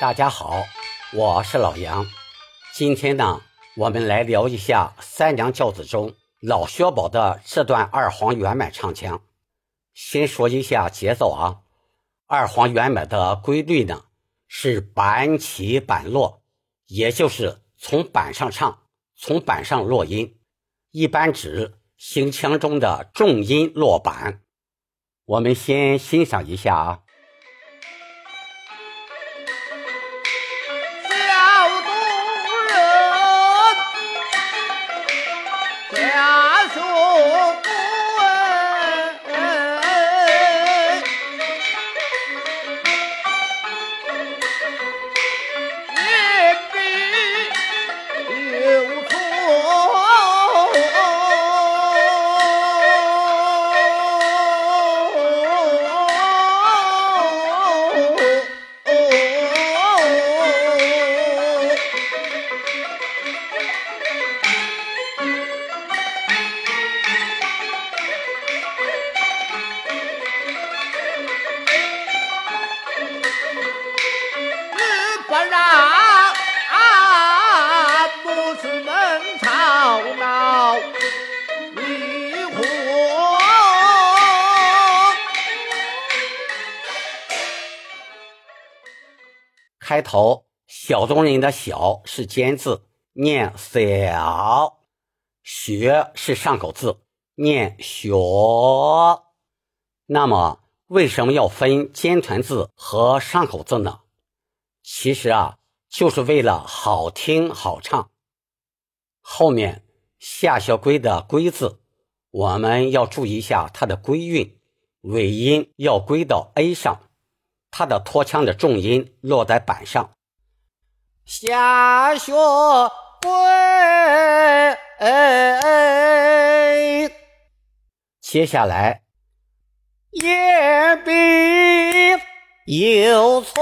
大家好，我是老杨。今天呢，我们来聊一下三娘教子中老薛宝的这段二黄圆满唱腔。先说一下节奏啊，二黄圆满的规律呢是板起板落，也就是从板上唱，从板上落音，一般指行腔中的重音落板。我们先欣赏一下啊。开头小中人的小是尖字，念小；学是上口字，念学。那么为什么要分尖团字和上口字呢？其实啊，就是为了好听好唱。后面下小归的归字，我们要注意一下它的归韵，尾音要归到 a 上。他的拖腔的重音落在板上，下雪归，接下来也必有错。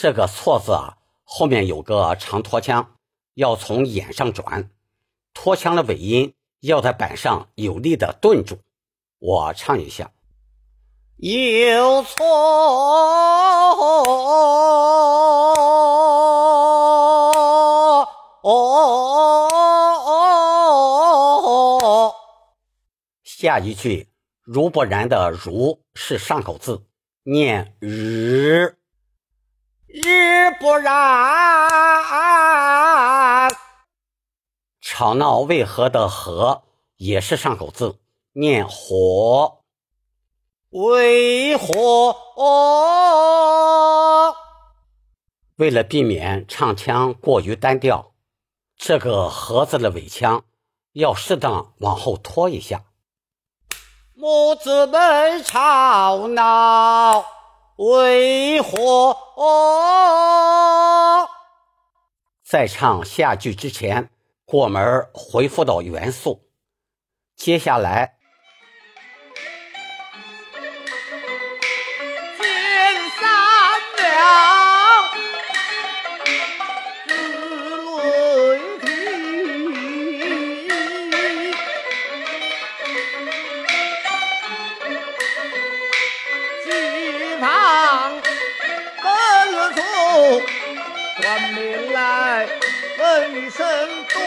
这个错字啊，后面有个长拖腔，要从眼上转，拖腔的尾音要在板上有力的顿住。我唱一下，有错，哦下一句如不然的如是上口字，念日。日不然，吵闹为何的何也是上口字，念火。为火，为了避免唱腔过于单调，这个盒子的尾腔要适当往后拖一下。母子们吵闹。为何？在唱下句之前，过门回复到原速。接下来。啊欢迎来问一声动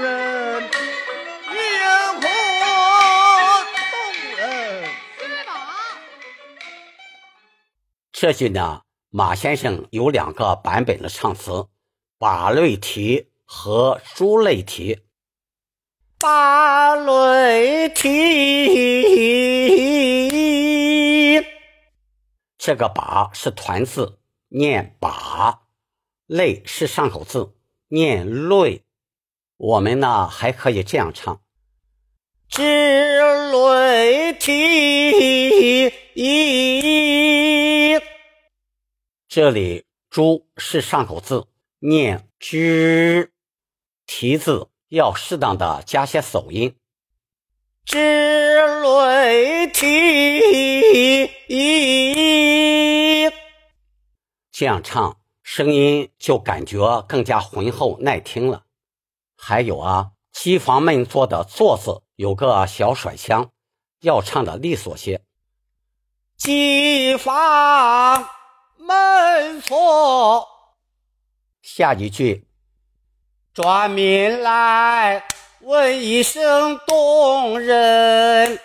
人这句呢，马先生有两个版本的唱词：把泪提和珠泪提。把泪提，这个把是团字，念把；泪是上口字，念泪。我们呢还可以这样唱：知泪提。这里“珠”是上口字，念“知”；“提”字要适当的加些手音，“知泪提”。这样唱声音就感觉更加浑厚耐听了。还有啊，机房们坐的座子有个小甩腔，要唱的利索些。机房门锁，下一句，转民来问一声动人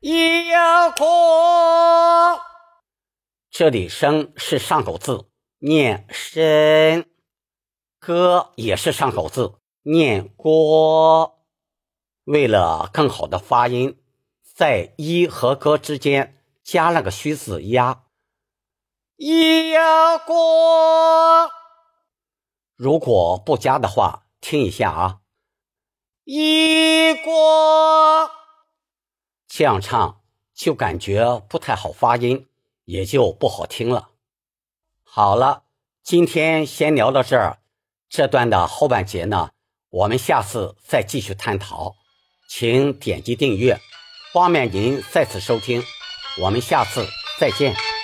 一样空。这里声是上口字，念深；歌也是上口字，念郭。为了更好的发音，在一和歌之间。加了个虚字呀，呀过。如果不加的话，听一下啊，一过。这样唱就感觉不太好发音，也就不好听了。好了，今天先聊到这儿，这段的后半节呢，我们下次再继续探讨。请点击订阅，方便您再次收听。我们下次再见。